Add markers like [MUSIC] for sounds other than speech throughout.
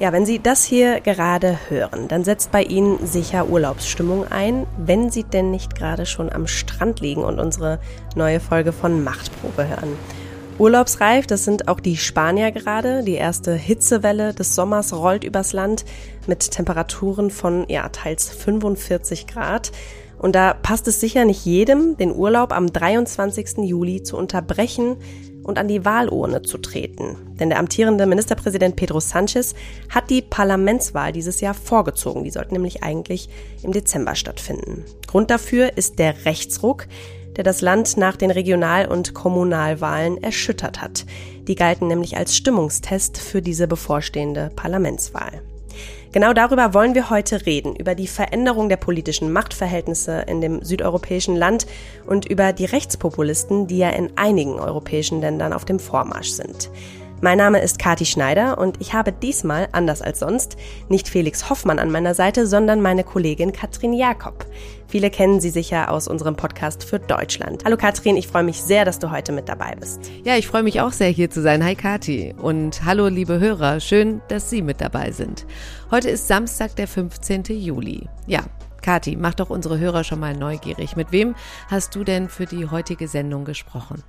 Ja, wenn Sie das hier gerade hören, dann setzt bei Ihnen sicher Urlaubsstimmung ein, wenn Sie denn nicht gerade schon am Strand liegen und unsere neue Folge von Machtprobe hören. Urlaubsreif, das sind auch die Spanier gerade. Die erste Hitzewelle des Sommers rollt übers Land mit Temperaturen von ja, teils 45 Grad. Und da passt es sicher nicht jedem, den Urlaub am 23. Juli zu unterbrechen und an die Wahlurne zu treten. Denn der amtierende Ministerpräsident Pedro Sanchez hat die Parlamentswahl dieses Jahr vorgezogen. Die sollte nämlich eigentlich im Dezember stattfinden. Grund dafür ist der Rechtsruck, der das Land nach den Regional- und Kommunalwahlen erschüttert hat. Die galten nämlich als Stimmungstest für diese bevorstehende Parlamentswahl. Genau darüber wollen wir heute reden, über die Veränderung der politischen Machtverhältnisse in dem südeuropäischen Land und über die Rechtspopulisten, die ja in einigen europäischen Ländern auf dem Vormarsch sind. Mein Name ist Kati Schneider und ich habe diesmal, anders als sonst, nicht Felix Hoffmann an meiner Seite, sondern meine Kollegin Katrin Jakob. Viele kennen sie sicher aus unserem Podcast für Deutschland. Hallo Katrin, ich freue mich sehr, dass du heute mit dabei bist. Ja, ich freue mich auch sehr, hier zu sein. Hi Kati und hallo liebe Hörer, schön, dass Sie mit dabei sind. Heute ist Samstag, der 15. Juli. Ja, Kati, mach doch unsere Hörer schon mal neugierig. Mit wem hast du denn für die heutige Sendung gesprochen?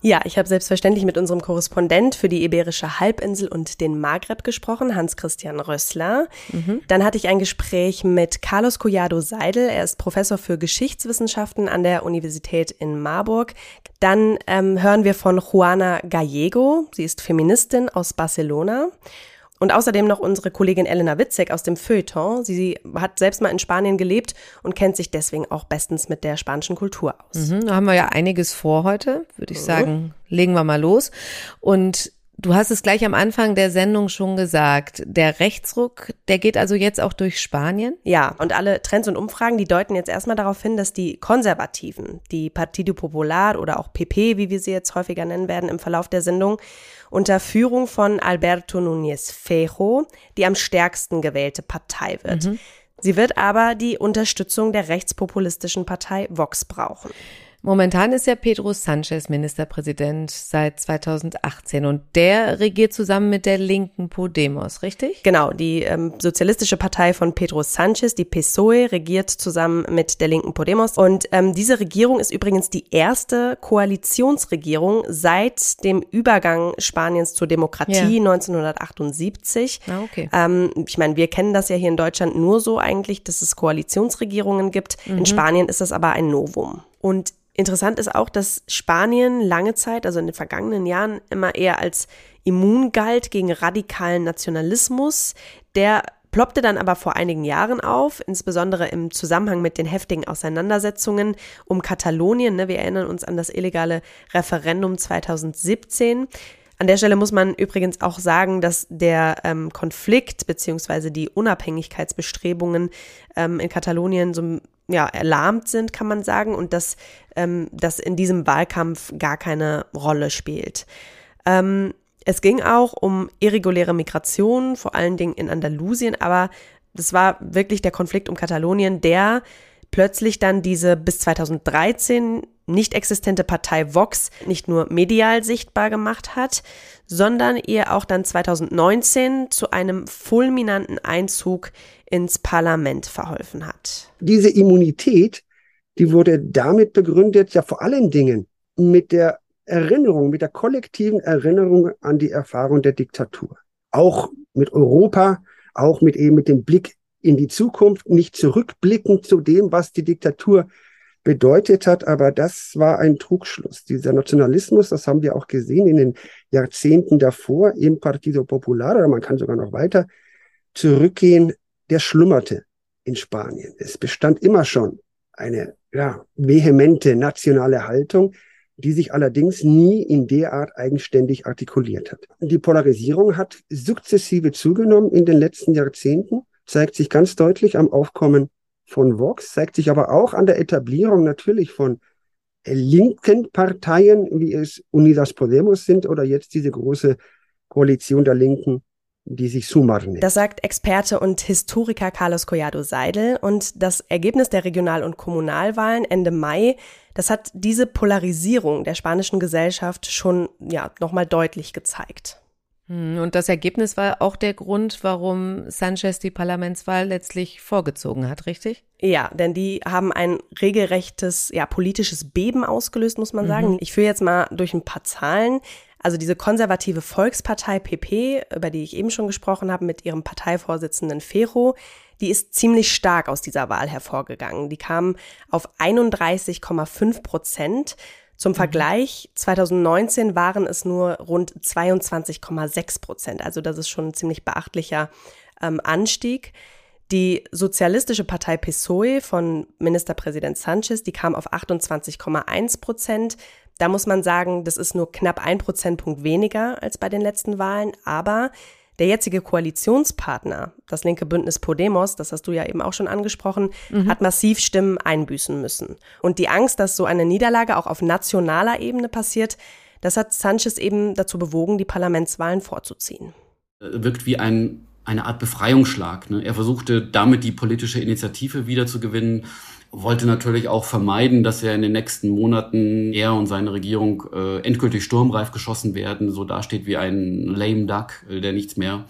Ja, ich habe selbstverständlich mit unserem Korrespondent für die Iberische Halbinsel und den Maghreb gesprochen, Hans-Christian Rössler. Mhm. Dann hatte ich ein Gespräch mit Carlos Collado Seidel. Er ist Professor für Geschichtswissenschaften an der Universität in Marburg. Dann ähm, hören wir von Juana Gallego. Sie ist Feministin aus Barcelona. Und außerdem noch unsere Kollegin Elena Witzek aus dem Feuilleton. Sie hat selbst mal in Spanien gelebt und kennt sich deswegen auch bestens mit der spanischen Kultur aus. Mhm, da haben wir ja einiges vor heute, würde ich mhm. sagen. Legen wir mal los. Und Du hast es gleich am Anfang der Sendung schon gesagt. Der Rechtsruck, der geht also jetzt auch durch Spanien? Ja, und alle Trends und Umfragen, die deuten jetzt erstmal darauf hin, dass die Konservativen, die Partido Popular oder auch PP, wie wir sie jetzt häufiger nennen werden im Verlauf der Sendung, unter Führung von Alberto Núñez Fejo die am stärksten gewählte Partei wird. Mhm. Sie wird aber die Unterstützung der rechtspopulistischen Partei Vox brauchen. Momentan ist ja Pedro Sanchez Ministerpräsident seit 2018 und der regiert zusammen mit der linken Podemos, richtig? Genau, die ähm, sozialistische Partei von Pedro Sanchez, die PSOE, regiert zusammen mit der linken Podemos. Und ähm, diese Regierung ist übrigens die erste Koalitionsregierung seit dem Übergang Spaniens zur Demokratie ja. 1978. Ah, okay. Ähm, ich meine, wir kennen das ja hier in Deutschland nur so eigentlich, dass es Koalitionsregierungen gibt. Mhm. In Spanien ist das aber ein Novum. Und Interessant ist auch, dass Spanien lange Zeit, also in den vergangenen Jahren, immer eher als immun galt gegen radikalen Nationalismus. Der ploppte dann aber vor einigen Jahren auf, insbesondere im Zusammenhang mit den heftigen Auseinandersetzungen um Katalonien. Ne, wir erinnern uns an das illegale Referendum 2017. An der Stelle muss man übrigens auch sagen, dass der ähm, Konflikt beziehungsweise die Unabhängigkeitsbestrebungen ähm, in Katalonien so ja, erlahmt sind, kann man sagen, und dass ähm, das in diesem Wahlkampf gar keine Rolle spielt. Ähm, es ging auch um irreguläre Migration, vor allen Dingen in Andalusien, aber das war wirklich der Konflikt um Katalonien, der plötzlich dann diese bis 2013 nicht existente Partei Vox nicht nur medial sichtbar gemacht hat, sondern ihr auch dann 2019 zu einem fulminanten Einzug ins Parlament verholfen hat. Diese Immunität, die wurde damit begründet, ja vor allen Dingen mit der Erinnerung, mit der kollektiven Erinnerung an die Erfahrung der Diktatur. Auch mit Europa, auch mit eben mit dem Blick in die Zukunft, nicht zurückblickend zu dem, was die Diktatur bedeutet hat, aber das war ein Trugschluss. Dieser Nationalismus, das haben wir auch gesehen in den Jahrzehnten davor im Partido Popular, oder man kann sogar noch weiter zurückgehen, der schlummerte in Spanien. Es bestand immer schon eine ja, vehemente nationale Haltung, die sich allerdings nie in der Art eigenständig artikuliert hat. Die Polarisierung hat sukzessive zugenommen in den letzten Jahrzehnten, zeigt sich ganz deutlich am Aufkommen von Vox, zeigt sich aber auch an der Etablierung natürlich von linken Parteien, wie es Unidas Podemos sind oder jetzt diese große Koalition der Linken die sich Sumar nennt. Das sagt Experte und Historiker Carlos Collado Seidel. Und das Ergebnis der Regional- und Kommunalwahlen Ende Mai, das hat diese Polarisierung der spanischen Gesellschaft schon ja, nochmal deutlich gezeigt. Hm, und das Ergebnis war auch der Grund, warum Sanchez die Parlamentswahl letztlich vorgezogen hat, richtig? Ja, denn die haben ein regelrechtes, ja, politisches Beben ausgelöst, muss man mhm. sagen. Ich führe jetzt mal durch ein paar Zahlen. Also diese konservative Volkspartei PP, über die ich eben schon gesprochen habe, mit ihrem Parteivorsitzenden Ferro, die ist ziemlich stark aus dieser Wahl hervorgegangen. Die kam auf 31,5 Prozent. Zum mhm. Vergleich, 2019 waren es nur rund 22,6 Prozent. Also das ist schon ein ziemlich beachtlicher ähm, Anstieg. Die sozialistische Partei PSOE von Ministerpräsident Sanchez, die kam auf 28,1 Prozent. Da muss man sagen, das ist nur knapp ein Prozentpunkt weniger als bei den letzten Wahlen, aber der jetzige Koalitionspartner, das linke Bündnis Podemos, das hast du ja eben auch schon angesprochen, mhm. hat massiv Stimmen einbüßen müssen. Und die Angst, dass so eine Niederlage auch auf nationaler Ebene passiert, das hat Sanchez eben dazu bewogen, die Parlamentswahlen vorzuziehen. Wirkt wie ein, eine Art Befreiungsschlag. Ne? Er versuchte damit die politische Initiative wiederzugewinnen wollte natürlich auch vermeiden, dass er in den nächsten Monaten er und seine Regierung äh, endgültig sturmreif geschossen werden, so dasteht wie ein lame duck, äh, der nichts mehr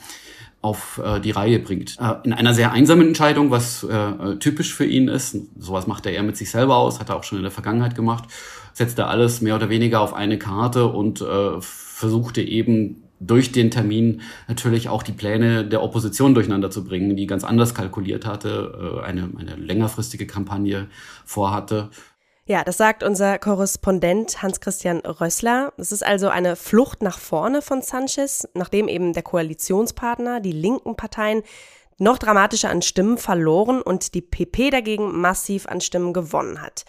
auf äh, die Reihe bringt. Äh, in einer sehr einsamen Entscheidung, was äh, typisch für ihn ist, sowas macht er eher mit sich selber aus, hat er auch schon in der Vergangenheit gemacht, setzte alles mehr oder weniger auf eine Karte und äh, versuchte eben durch den Termin natürlich auch die Pläne der Opposition durcheinander zu bringen, die ganz anders kalkuliert hatte, äh, eine, eine längerfristige Kampagne vorhatte. Ja, das sagt unser Korrespondent Hans-Christian Rössler. Es ist also eine Flucht nach vorne von Sanchez, nachdem eben der Koalitionspartner, die linken Parteien, noch dramatischer an Stimmen verloren und die PP dagegen massiv an Stimmen gewonnen hat.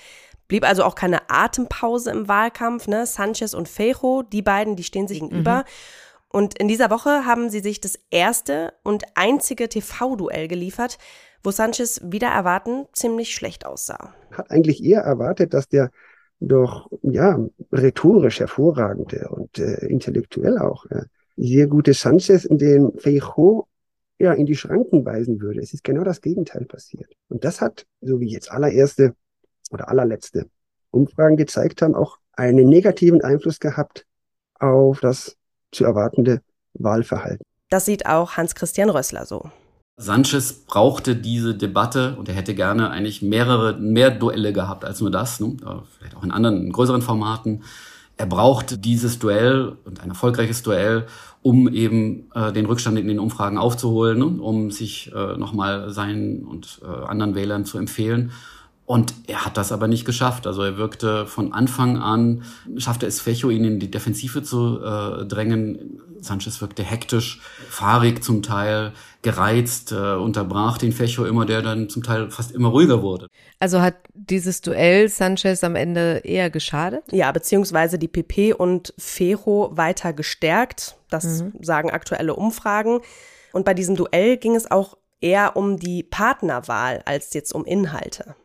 Blieb also auch keine Atempause im Wahlkampf. Ne? Sanchez und Fejo, die beiden, die stehen sich gegenüber. Mhm. Und in dieser Woche haben sie sich das erste und einzige TV-Duell geliefert, wo Sanchez wieder erwarten ziemlich schlecht aussah. Hat eigentlich eher erwartet, dass der doch ja rhetorisch hervorragende und äh, intellektuell auch äh, sehr gute Sanchez in den Feijo ja in die Schranken weisen würde. Es ist genau das Gegenteil passiert. Und das hat, so wie jetzt allererste oder allerletzte Umfragen gezeigt haben, auch einen negativen Einfluss gehabt auf das zu erwartende Wahlverhalten. Das sieht auch Hans-Christian Rössler so. Sanchez brauchte diese Debatte und er hätte gerne eigentlich mehrere, mehr Duelle gehabt als nur das, ne? vielleicht auch in anderen, in größeren Formaten. Er braucht dieses Duell und ein erfolgreiches Duell, um eben äh, den Rückstand in den Umfragen aufzuholen, ne? um sich äh, nochmal seinen und äh, anderen Wählern zu empfehlen. Und er hat das aber nicht geschafft. Also er wirkte von Anfang an, schaffte es Fecho, ihn in die Defensive zu äh, drängen. Sanchez wirkte hektisch, fahrig zum Teil, gereizt, äh, unterbrach den Fecho immer, der dann zum Teil fast immer ruhiger wurde. Also hat dieses Duell Sanchez am Ende eher geschadet? Ja, beziehungsweise die PP und Fejo weiter gestärkt. Das mhm. sagen aktuelle Umfragen. Und bei diesem Duell ging es auch eher um die Partnerwahl als jetzt um Inhalte.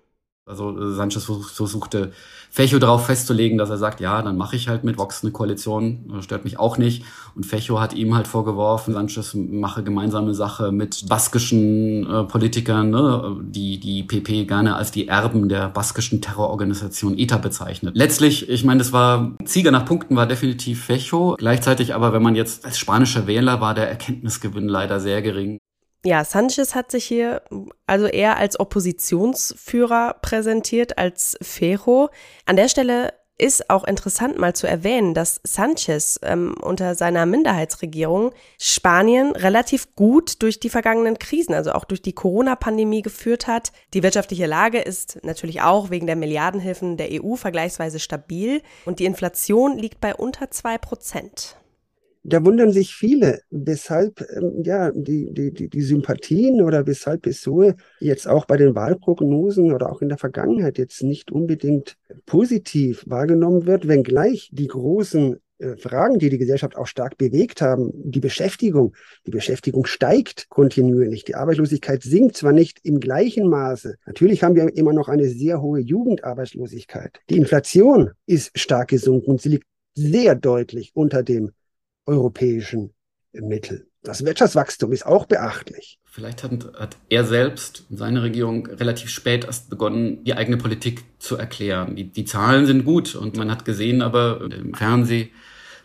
Also äh, Sanchez versuchte Fecho darauf festzulegen, dass er sagt, ja, dann mache ich halt mit Vox eine Koalition, äh, stört mich auch nicht. Und Fecho hat ihm halt vorgeworfen, Sanchez mache gemeinsame Sache mit baskischen äh, Politikern, ne, die die PP gerne als die Erben der baskischen Terrororganisation ETA bezeichnet. Letztlich, ich meine, das war Sieger nach Punkten war definitiv Fecho. Gleichzeitig aber, wenn man jetzt als spanischer Wähler war, der Erkenntnisgewinn leider sehr gering. Ja, Sanchez hat sich hier also eher als Oppositionsführer präsentiert als Ferro. An der Stelle ist auch interessant mal zu erwähnen, dass Sanchez ähm, unter seiner Minderheitsregierung Spanien relativ gut durch die vergangenen Krisen, also auch durch die Corona-Pandemie geführt hat. Die wirtschaftliche Lage ist natürlich auch wegen der Milliardenhilfen der EU vergleichsweise stabil und die Inflation liegt bei unter zwei Prozent da wundern sich viele, weshalb ähm, ja die, die, die, die Sympathien oder weshalb PSOE jetzt auch bei den Wahlprognosen oder auch in der Vergangenheit jetzt nicht unbedingt positiv wahrgenommen wird, wenngleich die großen äh, Fragen, die die Gesellschaft auch stark bewegt haben, die Beschäftigung. Die Beschäftigung steigt kontinuierlich. Die Arbeitslosigkeit sinkt zwar nicht im gleichen Maße. Natürlich haben wir immer noch eine sehr hohe Jugendarbeitslosigkeit. Die Inflation ist stark gesunken und sie liegt sehr deutlich unter dem europäischen Mittel. Das Wirtschaftswachstum ist auch beachtlich. Vielleicht hat, hat, er selbst und seine Regierung relativ spät erst begonnen, die eigene Politik zu erklären. Die, die Zahlen sind gut und man hat gesehen aber im Fernsehen,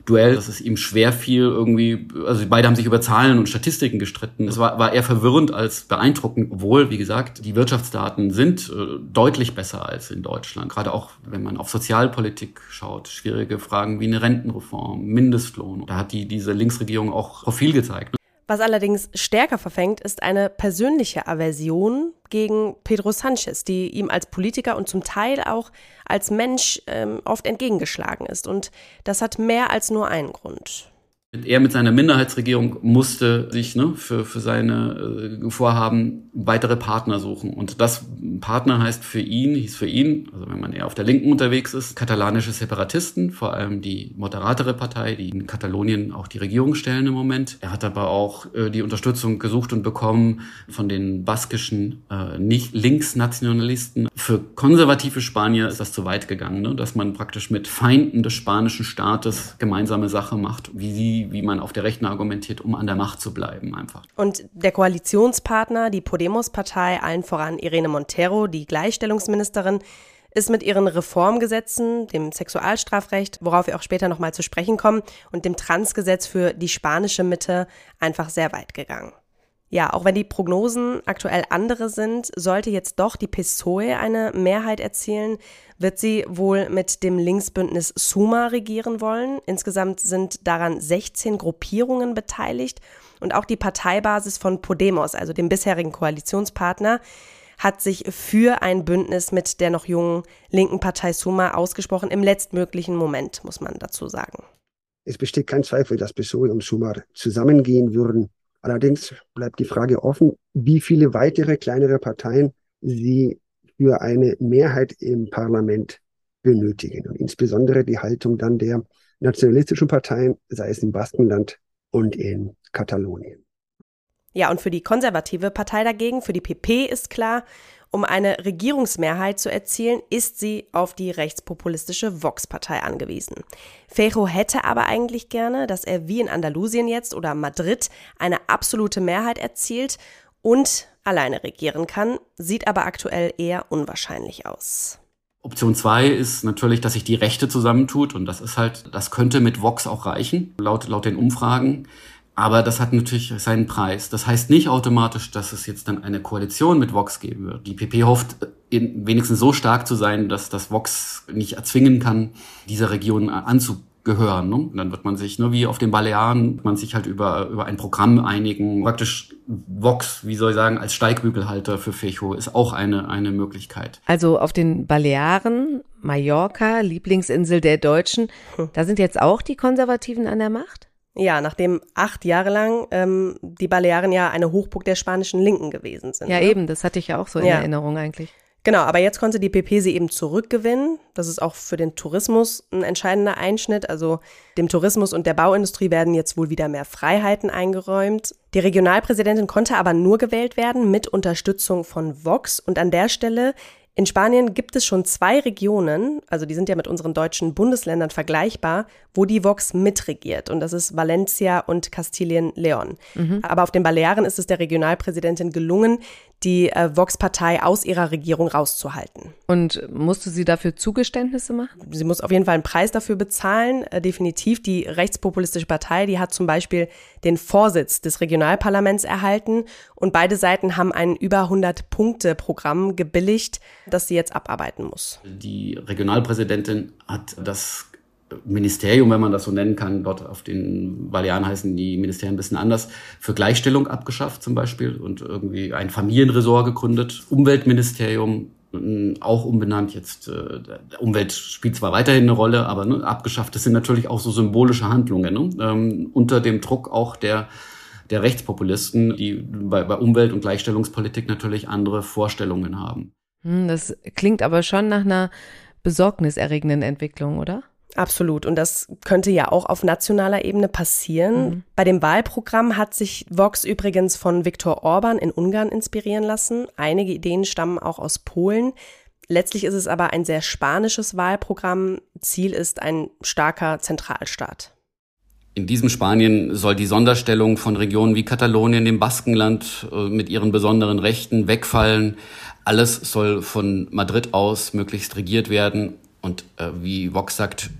Duell, dass es ihm schwer fiel, irgendwie, also beide haben sich über Zahlen und Statistiken gestritten. Es war, war eher verwirrend als beeindruckend, obwohl, wie gesagt, die Wirtschaftsdaten sind äh, deutlich besser als in Deutschland. Gerade auch, wenn man auf Sozialpolitik schaut, schwierige Fragen wie eine Rentenreform, Mindestlohn. Da hat die, diese Linksregierung auch Profil gezeigt. Was allerdings stärker verfängt, ist eine persönliche Aversion gegen Pedro Sanchez, die ihm als Politiker und zum Teil auch als Mensch ähm, oft entgegengeschlagen ist. Und das hat mehr als nur einen Grund. Er mit seiner Minderheitsregierung musste sich ne, für, für seine äh, Vorhaben weitere Partner suchen. Und das Partner heißt für ihn, hieß für ihn, also wenn man eher auf der Linken unterwegs ist, katalanische Separatisten, vor allem die moderatere Partei, die in Katalonien auch die Regierung stellen im Moment. Er hat aber auch äh, die Unterstützung gesucht und bekommen von den baskischen äh, nicht Linksnationalisten. Für konservative Spanier ist das zu weit gegangen, ne, dass man praktisch mit Feinden des spanischen Staates gemeinsame Sache macht, wie sie wie, man auf der Rechten argumentiert, um an der Macht zu bleiben einfach. Und der Koalitionspartner, die Podemos-Partei, allen voran Irene Montero, die Gleichstellungsministerin, ist mit ihren Reformgesetzen, dem Sexualstrafrecht, worauf wir auch später nochmal zu sprechen kommen, und dem Transgesetz für die spanische Mitte einfach sehr weit gegangen. Ja, auch wenn die Prognosen aktuell andere sind, sollte jetzt doch die PSOE eine Mehrheit erzielen, wird sie wohl mit dem Linksbündnis Suma regieren wollen. Insgesamt sind daran 16 Gruppierungen beteiligt und auch die Parteibasis von Podemos, also dem bisherigen Koalitionspartner, hat sich für ein Bündnis mit der noch jungen linken Partei Suma ausgesprochen, im letztmöglichen Moment, muss man dazu sagen. Es besteht kein Zweifel, dass PSOE und Suma zusammengehen würden. Allerdings bleibt die Frage offen, wie viele weitere kleinere Parteien sie für eine Mehrheit im Parlament benötigen. Und insbesondere die Haltung dann der nationalistischen Parteien, sei es im Baskenland und in Katalonien. Ja, und für die konservative Partei dagegen, für die PP ist klar, um eine Regierungsmehrheit zu erzielen, ist sie auf die rechtspopulistische Vox-Partei angewiesen. Fejo hätte aber eigentlich gerne, dass er wie in Andalusien jetzt oder Madrid eine absolute Mehrheit erzielt und alleine regieren kann, sieht aber aktuell eher unwahrscheinlich aus. Option zwei ist natürlich, dass sich die Rechte zusammentut und das ist halt, das könnte mit Vox auch reichen, laut, laut den Umfragen. Aber das hat natürlich seinen Preis. Das heißt nicht automatisch, dass es jetzt dann eine Koalition mit Vox geben wird. Die PP hofft, wenigstens so stark zu sein, dass das Vox nicht erzwingen kann, dieser Region anzugehören. Ne? Und dann wird man sich, nur ne, wie auf den Balearen, man sich halt über, über ein Programm einigen. Praktisch Vox, wie soll ich sagen, als Steigbügelhalter für Fecho ist auch eine, eine Möglichkeit. Also auf den Balearen, Mallorca, Lieblingsinsel der Deutschen, hm. da sind jetzt auch die Konservativen an der Macht? Ja, nachdem acht Jahre lang ähm, die Balearen ja eine Hochburg der spanischen Linken gewesen sind. Ja, ne? eben, das hatte ich ja auch so in ja. Erinnerung eigentlich. Genau, aber jetzt konnte die PP sie eben zurückgewinnen. Das ist auch für den Tourismus ein entscheidender Einschnitt. Also dem Tourismus und der Bauindustrie werden jetzt wohl wieder mehr Freiheiten eingeräumt. Die Regionalpräsidentin konnte aber nur gewählt werden mit Unterstützung von Vox. Und an der Stelle in Spanien gibt es schon zwei Regionen, also die sind ja mit unseren deutschen Bundesländern vergleichbar, wo die Vox mitregiert. Und das ist Valencia und Kastilien-Leon. Mhm. Aber auf den Balearen ist es der Regionalpräsidentin gelungen, die äh, Vox-Partei aus ihrer Regierung rauszuhalten. Und musste sie dafür Zugeständnisse machen? Sie muss auf jeden Fall einen Preis dafür bezahlen. Äh, definitiv. Die rechtspopulistische Partei, die hat zum Beispiel den Vorsitz des Regionalparlaments erhalten. Und beide Seiten haben ein über 100-Punkte-Programm gebilligt, das sie jetzt abarbeiten muss. Die Regionalpräsidentin hat das Ministerium, wenn man das so nennen kann, dort auf den Balearen heißen die Ministerien ein bisschen anders, für Gleichstellung abgeschafft zum Beispiel und irgendwie ein Familienresort gegründet, Umweltministerium auch umbenannt jetzt. Äh, Umwelt spielt zwar weiterhin eine Rolle, aber ne, abgeschafft. Das sind natürlich auch so symbolische Handlungen ne? ähm, unter dem Druck auch der der Rechtspopulisten, die bei, bei Umwelt- und Gleichstellungspolitik natürlich andere Vorstellungen haben. Hm, das klingt aber schon nach einer besorgniserregenden Entwicklung, oder? Absolut. Und das könnte ja auch auf nationaler Ebene passieren. Mhm. Bei dem Wahlprogramm hat sich Vox übrigens von Viktor Orban in Ungarn inspirieren lassen. Einige Ideen stammen auch aus Polen. Letztlich ist es aber ein sehr spanisches Wahlprogramm. Ziel ist ein starker Zentralstaat. In diesem Spanien soll die Sonderstellung von Regionen wie Katalonien, dem Baskenland äh, mit ihren besonderen Rechten wegfallen. Alles soll von Madrid aus möglichst regiert werden und äh, wie Vox sagt,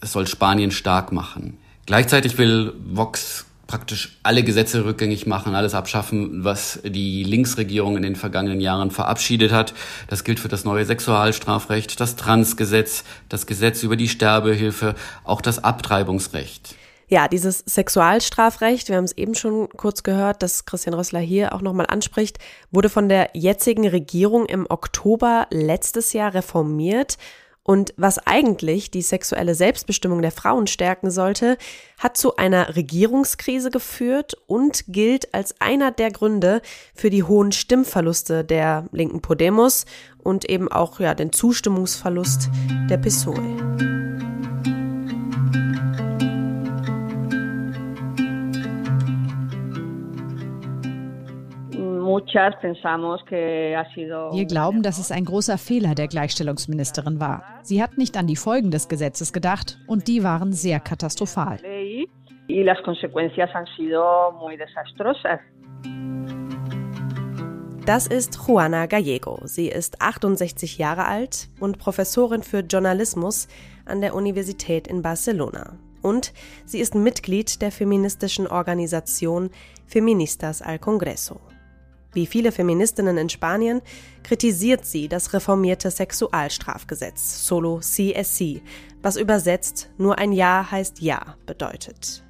es soll Spanien stark machen. Gleichzeitig will Vox praktisch alle Gesetze rückgängig machen, alles abschaffen, was die Linksregierung in den vergangenen Jahren verabschiedet hat. Das gilt für das neue Sexualstrafrecht, das Transgesetz, das Gesetz über die Sterbehilfe, auch das Abtreibungsrecht. Ja, dieses Sexualstrafrecht, wir haben es eben schon kurz gehört, dass Christian Rössler hier auch nochmal anspricht, wurde von der jetzigen Regierung im Oktober letztes Jahr reformiert. Und was eigentlich die sexuelle Selbstbestimmung der Frauen stärken sollte, hat zu einer Regierungskrise geführt und gilt als einer der Gründe für die hohen Stimmverluste der linken Podemos und eben auch ja, den Zustimmungsverlust der PSOE. Wir glauben, dass es ein großer Fehler der Gleichstellungsministerin war. Sie hat nicht an die Folgen des Gesetzes gedacht und die waren sehr katastrophal. Das ist Juana Gallego. Sie ist 68 Jahre alt und Professorin für Journalismus an der Universität in Barcelona. Und sie ist Mitglied der feministischen Organisation Feministas al Congreso. Wie viele Feministinnen in Spanien kritisiert sie das reformierte Sexualstrafgesetz, solo CSC, was übersetzt nur ein Ja heißt Ja bedeutet.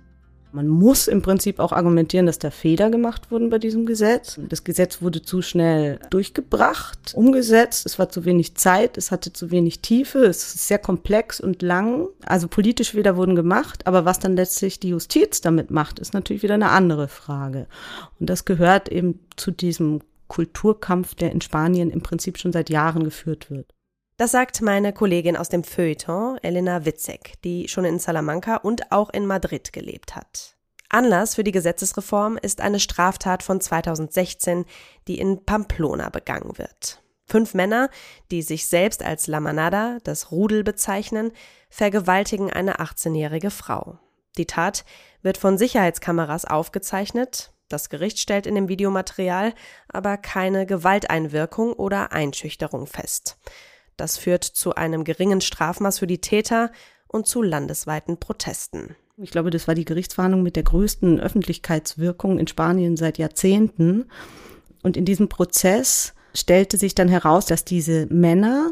Man muss im Prinzip auch argumentieren, dass da Fehler gemacht wurden bei diesem Gesetz. Das Gesetz wurde zu schnell durchgebracht, umgesetzt. Es war zu wenig Zeit, es hatte zu wenig Tiefe, es ist sehr komplex und lang. Also politische Fehler wurden gemacht, aber was dann letztlich die Justiz damit macht, ist natürlich wieder eine andere Frage. Und das gehört eben zu diesem Kulturkampf, der in Spanien im Prinzip schon seit Jahren geführt wird. Das sagt meine Kollegin aus dem Feuilleton, Elena Witzek, die schon in Salamanca und auch in Madrid gelebt hat. Anlass für die Gesetzesreform ist eine Straftat von 2016, die in Pamplona begangen wird. Fünf Männer, die sich selbst als La Manada, das Rudel bezeichnen, vergewaltigen eine 18-jährige Frau. Die Tat wird von Sicherheitskameras aufgezeichnet. Das Gericht stellt in dem Videomaterial aber keine Gewalteinwirkung oder Einschüchterung fest. Das führt zu einem geringen Strafmaß für die Täter und zu landesweiten Protesten. Ich glaube, das war die Gerichtsverhandlung mit der größten Öffentlichkeitswirkung in Spanien seit Jahrzehnten. Und in diesem Prozess stellte sich dann heraus, dass diese Männer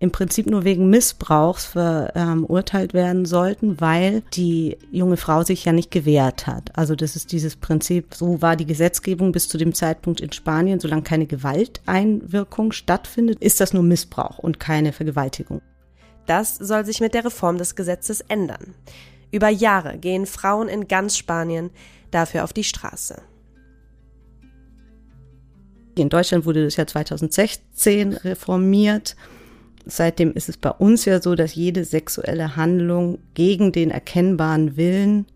im Prinzip nur wegen Missbrauchs verurteilt werden sollten, weil die junge Frau sich ja nicht gewehrt hat. Also das ist dieses Prinzip, so war die Gesetzgebung bis zu dem Zeitpunkt in Spanien, solange keine Gewalteinwirkung stattfindet, ist das nur Missbrauch und keine Vergewaltigung. Das soll sich mit der Reform des Gesetzes ändern. Über Jahre gehen Frauen in ganz Spanien dafür auf die Straße. In Deutschland wurde das ja 2016 reformiert. Seitdem ist es bei uns ja so, dass jede sexuelle Handlung gegen den erkennbaren Willen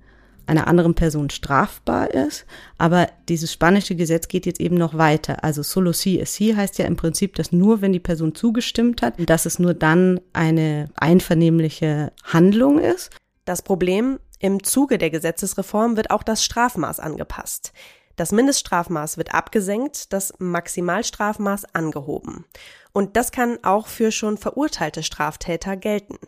einer anderen Person strafbar ist. Aber dieses spanische Gesetz geht jetzt eben noch weiter. Also solo si es si heißt ja im Prinzip, dass nur wenn die Person zugestimmt hat, dass es nur dann eine einvernehmliche Handlung ist. Das Problem, im Zuge der Gesetzesreform wird auch das Strafmaß angepasst. Das Mindeststrafmaß wird abgesenkt, das Maximalstrafmaß angehoben. Und das kann auch für schon verurteilte Straftäter gelten.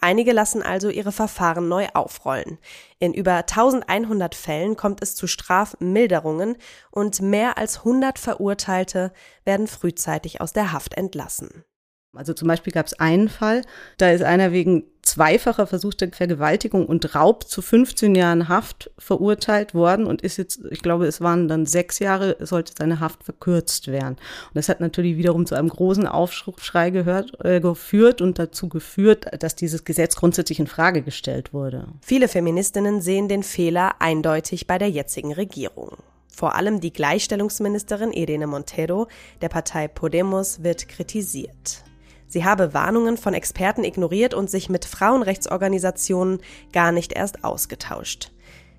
Einige lassen also ihre Verfahren neu aufrollen. In über 1100 Fällen kommt es zu Strafmilderungen und mehr als 100 Verurteilte werden frühzeitig aus der Haft entlassen. Also zum Beispiel gab es einen Fall, da ist einer wegen zweifacher versuchter Vergewaltigung und Raub zu 15 Jahren Haft verurteilt worden und ist jetzt, ich glaube, es waren dann sechs Jahre, sollte seine Haft verkürzt werden. Und das hat natürlich wiederum zu einem großen Aufschrei gehört, äh, geführt und dazu geführt, dass dieses Gesetz grundsätzlich in Frage gestellt wurde. Viele Feministinnen sehen den Fehler eindeutig bei der jetzigen Regierung. Vor allem die Gleichstellungsministerin Irene Montero der Partei Podemos wird kritisiert. Sie habe Warnungen von Experten ignoriert und sich mit Frauenrechtsorganisationen gar nicht erst ausgetauscht.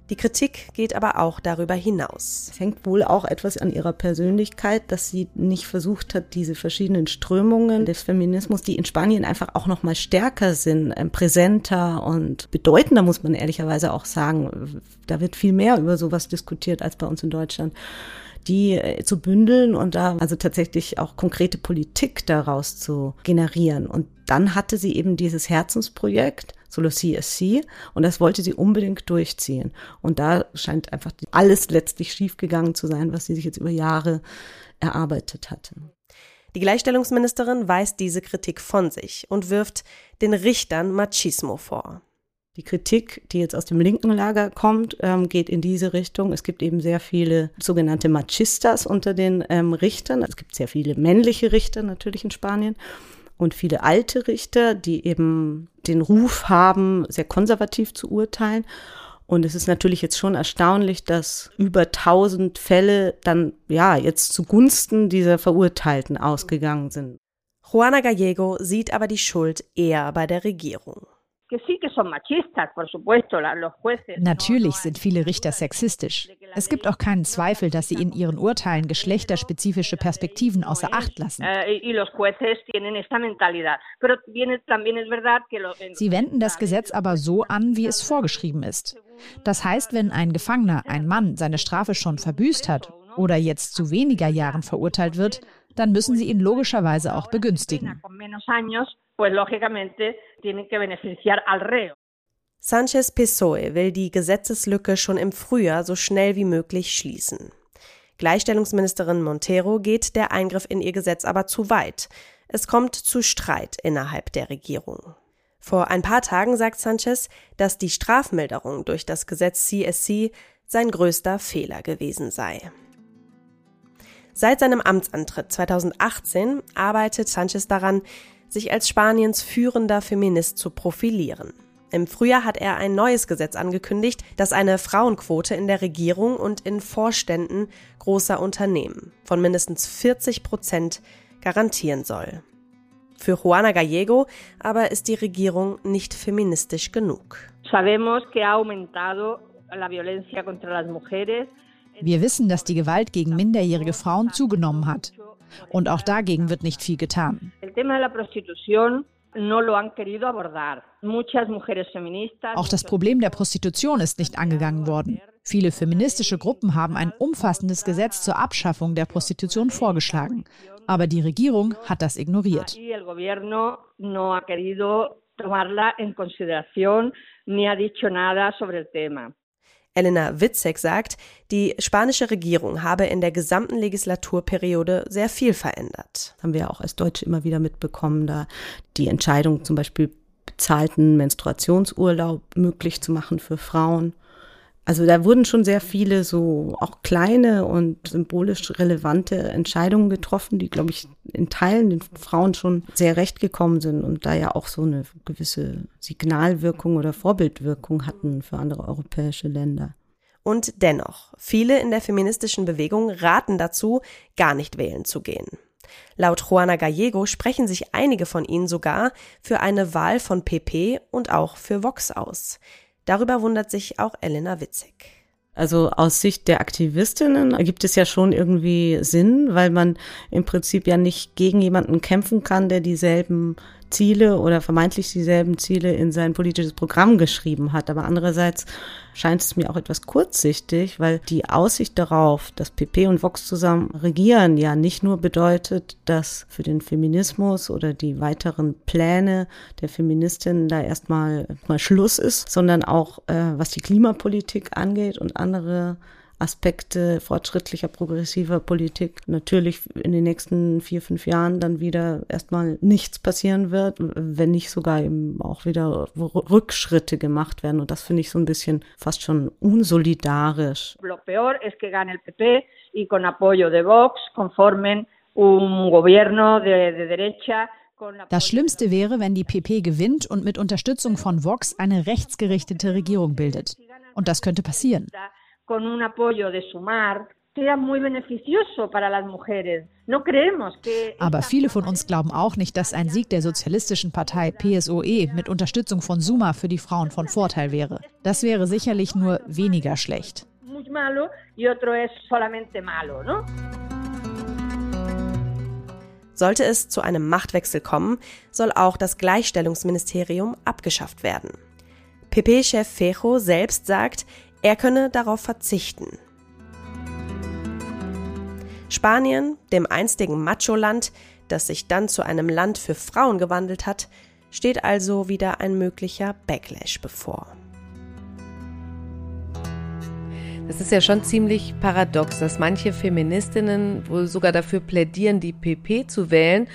Die Kritik geht aber auch darüber hinaus. Es hängt wohl auch etwas an ihrer Persönlichkeit, dass sie nicht versucht hat, diese verschiedenen Strömungen des Feminismus, die in Spanien einfach auch noch mal stärker sind, äh, präsenter und bedeutender, muss man ehrlicherweise auch sagen. Da wird viel mehr über sowas diskutiert als bei uns in Deutschland die äh, zu bündeln und da also tatsächlich auch konkrete Politik daraus zu generieren. Und dann hatte sie eben dieses Herzensprojekt, Solo CSC, und das wollte sie unbedingt durchziehen. Und da scheint einfach alles letztlich schiefgegangen zu sein, was sie sich jetzt über Jahre erarbeitet hatte. Die Gleichstellungsministerin weist diese Kritik von sich und wirft den Richtern Machismo vor. Die Kritik, die jetzt aus dem linken Lager kommt, ähm, geht in diese Richtung. Es gibt eben sehr viele sogenannte Machistas unter den ähm, Richtern. Es gibt sehr viele männliche Richter natürlich in Spanien und viele alte Richter, die eben den Ruf haben, sehr konservativ zu urteilen. Und es ist natürlich jetzt schon erstaunlich, dass über 1000 Fälle dann ja jetzt zugunsten dieser Verurteilten ausgegangen sind. Juana Gallego sieht aber die Schuld eher bei der Regierung. Natürlich sind viele Richter sexistisch. Es gibt auch keinen Zweifel, dass sie in ihren Urteilen geschlechterspezifische Perspektiven außer Acht lassen. Eh, sie wenden das Gesetz aber so an, wie es vorgeschrieben ist. Das heißt, wenn ein Gefangener, ein Mann, seine Strafe schon verbüßt hat oder jetzt zu weniger Jahren verurteilt wird, dann müssen sie ihn logischerweise auch begünstigen. Sanchez Pessoe will die Gesetzeslücke schon im Frühjahr so schnell wie möglich schließen. Gleichstellungsministerin Montero geht der Eingriff in ihr Gesetz aber zu weit. Es kommt zu Streit innerhalb der Regierung. Vor ein paar Tagen sagt Sanchez, dass die Strafmilderung durch das Gesetz CSC sein größter Fehler gewesen sei. Seit seinem Amtsantritt 2018 arbeitet Sanchez daran, sich als Spaniens führender Feminist zu profilieren. Im Frühjahr hat er ein neues Gesetz angekündigt, das eine Frauenquote in der Regierung und in Vorständen großer Unternehmen von mindestens 40 Prozent garantieren soll. Für Juana Gallego aber ist die Regierung nicht feministisch genug. Sabemos que ha aumentado la violencia contra las mujeres wir wissen, dass die Gewalt gegen minderjährige Frauen zugenommen hat. Und auch dagegen wird nicht viel getan. Auch das Problem der Prostitution ist nicht angegangen worden. Viele feministische Gruppen haben ein umfassendes Gesetz zur Abschaffung der Prostitution vorgeschlagen. Aber die Regierung hat das ignoriert. tomarla en consideración ni ha dicho nada sobre el tema. Elena Witzek sagt, die spanische Regierung habe in der gesamten Legislaturperiode sehr viel verändert. Das haben wir ja auch als Deutsche immer wieder mitbekommen, da die Entscheidung zum Beispiel bezahlten Menstruationsurlaub möglich zu machen für Frauen also da wurden schon sehr viele so auch kleine und symbolisch relevante Entscheidungen getroffen, die, glaube ich, in Teilen den Frauen schon sehr recht gekommen sind und da ja auch so eine gewisse Signalwirkung oder Vorbildwirkung hatten für andere europäische Länder. Und dennoch, viele in der feministischen Bewegung raten dazu, gar nicht wählen zu gehen. Laut Juana Gallego sprechen sich einige von ihnen sogar für eine Wahl von PP und auch für Vox aus. Darüber wundert sich auch Elena Witzig. Also aus Sicht der Aktivistinnen ergibt es ja schon irgendwie Sinn, weil man im Prinzip ja nicht gegen jemanden kämpfen kann, der dieselben Ziele oder vermeintlich dieselben Ziele in sein politisches Programm geschrieben hat. Aber andererseits scheint es mir auch etwas kurzsichtig, weil die Aussicht darauf, dass PP und Vox zusammen regieren, ja nicht nur bedeutet, dass für den Feminismus oder die weiteren Pläne der Feministinnen da erstmal mal Schluss ist, sondern auch äh, was die Klimapolitik angeht und andere Aspekte fortschrittlicher, progressiver Politik natürlich in den nächsten vier, fünf Jahren dann wieder erstmal nichts passieren wird, wenn nicht sogar eben auch wieder Rückschritte gemacht werden. Und das finde ich so ein bisschen fast schon unsolidarisch. Lo peor es que gane el PP y con apoyo de Vox conformen un gobierno de, de derecha das Schlimmste wäre, wenn die PP gewinnt und mit Unterstützung von Vox eine rechtsgerichtete Regierung bildet. Und das könnte passieren con un apoyo de Sumar Aber viele von uns glauben auch nicht, dass ein Sieg der sozialistischen Partei PSOE mit Unterstützung von Suma für die Frauen von Vorteil wäre. Das wäre sicherlich nur weniger schlecht. Sollte es zu einem Machtwechsel kommen, soll auch das Gleichstellungsministerium abgeschafft werden. PP-Chef Fejo selbst sagt, er könne darauf verzichten. Spanien, dem einstigen Macho-Land, das sich dann zu einem Land für Frauen gewandelt hat, steht also wieder ein möglicher Backlash bevor. Das ist ja schon ziemlich paradox, dass manche Feministinnen wohl sogar dafür plädieren, die PP zu wählen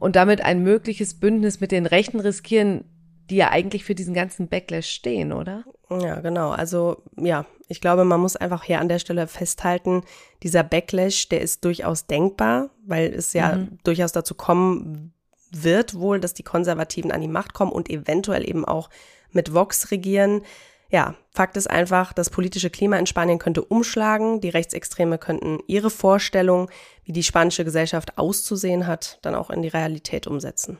und damit ein mögliches Bündnis mit den Rechten riskieren, die ja eigentlich für diesen ganzen Backlash stehen, oder? Ja, genau. Also ja, ich glaube, man muss einfach hier an der Stelle festhalten, dieser Backlash, der ist durchaus denkbar, weil es ja mhm. durchaus dazu kommen wird wohl, dass die Konservativen an die Macht kommen und eventuell eben auch mit Vox regieren. Ja, Fakt ist einfach, das politische Klima in Spanien könnte umschlagen. Die Rechtsextreme könnten ihre Vorstellung, wie die spanische Gesellschaft auszusehen hat, dann auch in die Realität umsetzen.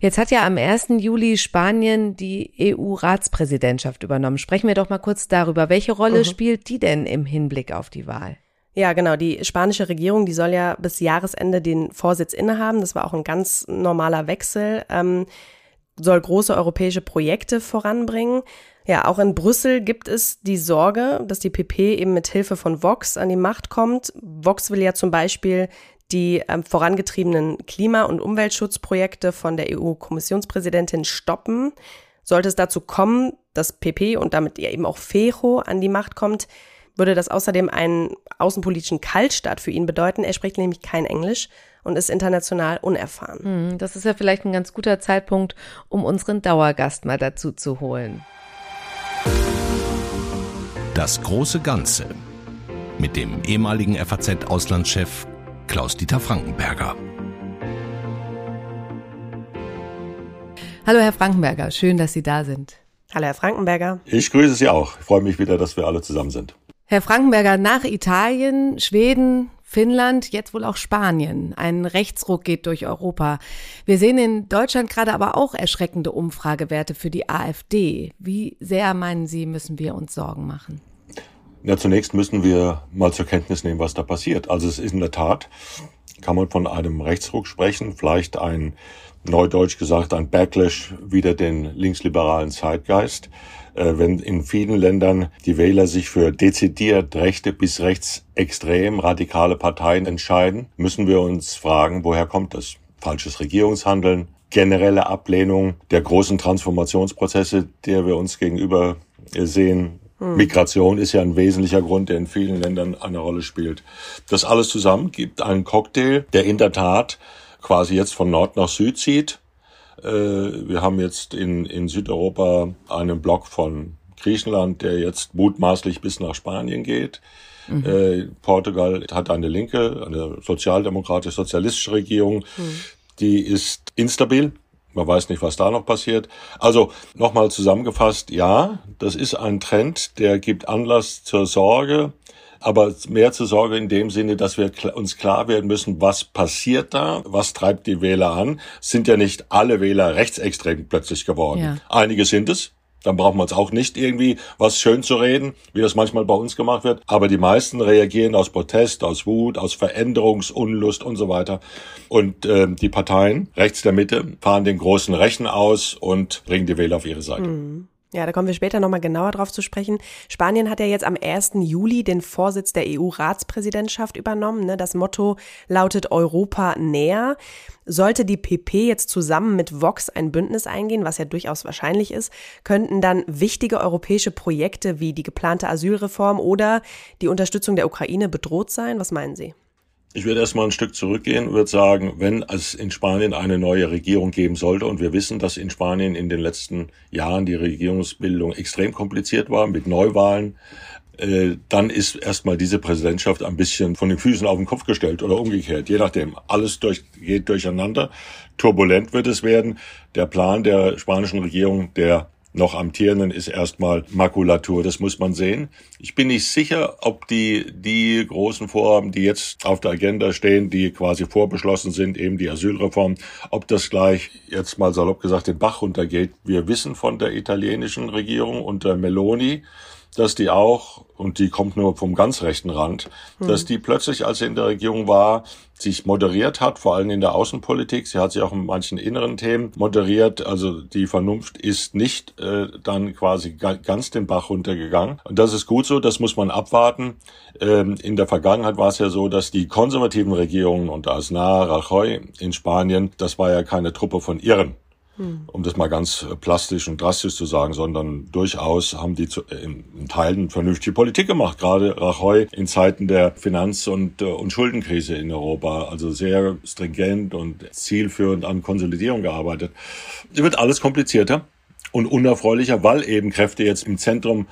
Jetzt hat ja am 1. Juli Spanien die EU-Ratspräsidentschaft übernommen. Sprechen wir doch mal kurz darüber. Welche Rolle mhm. spielt die denn im Hinblick auf die Wahl? Ja, genau. Die spanische Regierung, die soll ja bis Jahresende den Vorsitz innehaben. Das war auch ein ganz normaler Wechsel. Ähm, soll große europäische Projekte voranbringen. Ja, auch in Brüssel gibt es die Sorge, dass die PP eben mit Hilfe von Vox an die Macht kommt. Vox will ja zum Beispiel die ähm, vorangetriebenen Klima- und Umweltschutzprojekte von der EU-Kommissionspräsidentin stoppen. Sollte es dazu kommen, dass PP und damit eben auch Fejo an die Macht kommt, würde das außerdem einen außenpolitischen Kaltstart für ihn bedeuten. Er spricht nämlich kein Englisch und ist international unerfahren. Hm, das ist ja vielleicht ein ganz guter Zeitpunkt, um unseren Dauergast mal dazu zu holen. Das große Ganze mit dem ehemaligen FAZ-Auslandschef Klaus-Dieter Frankenberger. Hallo Herr Frankenberger, schön, dass Sie da sind. Hallo Herr Frankenberger. Ich grüße Sie auch. Ich freue mich wieder, dass wir alle zusammen sind. Herr Frankenberger, nach Italien, Schweden, Finnland, jetzt wohl auch Spanien. Ein Rechtsruck geht durch Europa. Wir sehen in Deutschland gerade aber auch erschreckende Umfragewerte für die AfD. Wie sehr meinen Sie, müssen wir uns Sorgen machen? Ja, zunächst müssen wir mal zur Kenntnis nehmen, was da passiert. Also es ist in der Tat, kann man von einem Rechtsruck sprechen, vielleicht ein, neudeutsch gesagt, ein Backlash wieder den linksliberalen Zeitgeist. Äh, wenn in vielen Ländern die Wähler sich für dezidiert rechte bis rechtsextrem radikale Parteien entscheiden, müssen wir uns fragen, woher kommt das? Falsches Regierungshandeln, generelle Ablehnung der großen Transformationsprozesse, der wir uns gegenüber sehen. Hm. Migration ist ja ein wesentlicher Grund, der in vielen Ländern eine Rolle spielt. Das alles zusammen gibt einen Cocktail, der in der Tat quasi jetzt von Nord nach Süd zieht äh, wir haben jetzt in, in Südeuropa einen Block von Griechenland, der jetzt mutmaßlich bis nach Spanien geht. Mhm. Äh, Portugal hat eine linke, eine sozialdemokratisch-sozialistische Regierung. Mhm. Die ist instabil. Man weiß nicht, was da noch passiert. Also nochmal zusammengefasst, ja, das ist ein Trend, der gibt Anlass zur Sorge aber mehr zur Sorge in dem Sinne, dass wir uns klar werden müssen, was passiert da, was treibt die Wähler an. sind ja nicht alle Wähler rechtsextrem plötzlich geworden. Ja. Einige sind es, dann brauchen wir uns auch nicht irgendwie was schön zu reden, wie das manchmal bei uns gemacht wird. Aber die meisten reagieren aus Protest, aus Wut, aus Veränderungsunlust und so weiter. Und äh, die Parteien rechts der Mitte fahren den großen Rechen aus und bringen die Wähler auf ihre Seite. Mhm. Ja, da kommen wir später nochmal genauer drauf zu sprechen. Spanien hat ja jetzt am 1. Juli den Vorsitz der EU-Ratspräsidentschaft übernommen. Ne? Das Motto lautet Europa näher. Sollte die PP jetzt zusammen mit Vox ein Bündnis eingehen, was ja durchaus wahrscheinlich ist, könnten dann wichtige europäische Projekte wie die geplante Asylreform oder die Unterstützung der Ukraine bedroht sein? Was meinen Sie? Ich würde erstmal ein Stück zurückgehen und würde sagen, wenn es in Spanien eine neue Regierung geben sollte, und wir wissen, dass in Spanien in den letzten Jahren die Regierungsbildung extrem kompliziert war mit Neuwahlen, äh, dann ist erstmal diese Präsidentschaft ein bisschen von den Füßen auf den Kopf gestellt oder umgekehrt, je nachdem. Alles durch, geht durcheinander. Turbulent wird es werden. Der Plan der spanischen Regierung, der noch amtierenden ist erstmal Makulatur. Das muss man sehen. Ich bin nicht sicher, ob die, die großen Vorhaben, die jetzt auf der Agenda stehen, die quasi vorbeschlossen sind, eben die Asylreform, ob das gleich jetzt mal salopp gesagt den Bach runtergeht. Wir wissen von der italienischen Regierung unter Meloni, dass die auch, und die kommt nur vom ganz rechten Rand, mhm. dass die plötzlich, als sie in der Regierung war, sich moderiert hat, vor allem in der Außenpolitik. Sie hat sich auch in manchen inneren Themen moderiert. Also die Vernunft ist nicht äh, dann quasi ganz den Bach runtergegangen. Und das ist gut so, das muss man abwarten. Ähm, in der Vergangenheit war es ja so, dass die konservativen Regierungen unter Aznar, Rajoy in Spanien, das war ja keine Truppe von Irren um das mal ganz äh, plastisch und drastisch zu sagen, sondern durchaus haben die zu, äh, in, in Teilen vernünftige Politik gemacht, gerade Rajoy in Zeiten der Finanz- und, äh, und Schuldenkrise in Europa, also sehr stringent und zielführend an Konsolidierung gearbeitet. Es wird alles komplizierter und unerfreulicher, weil eben Kräfte jetzt im Zentrum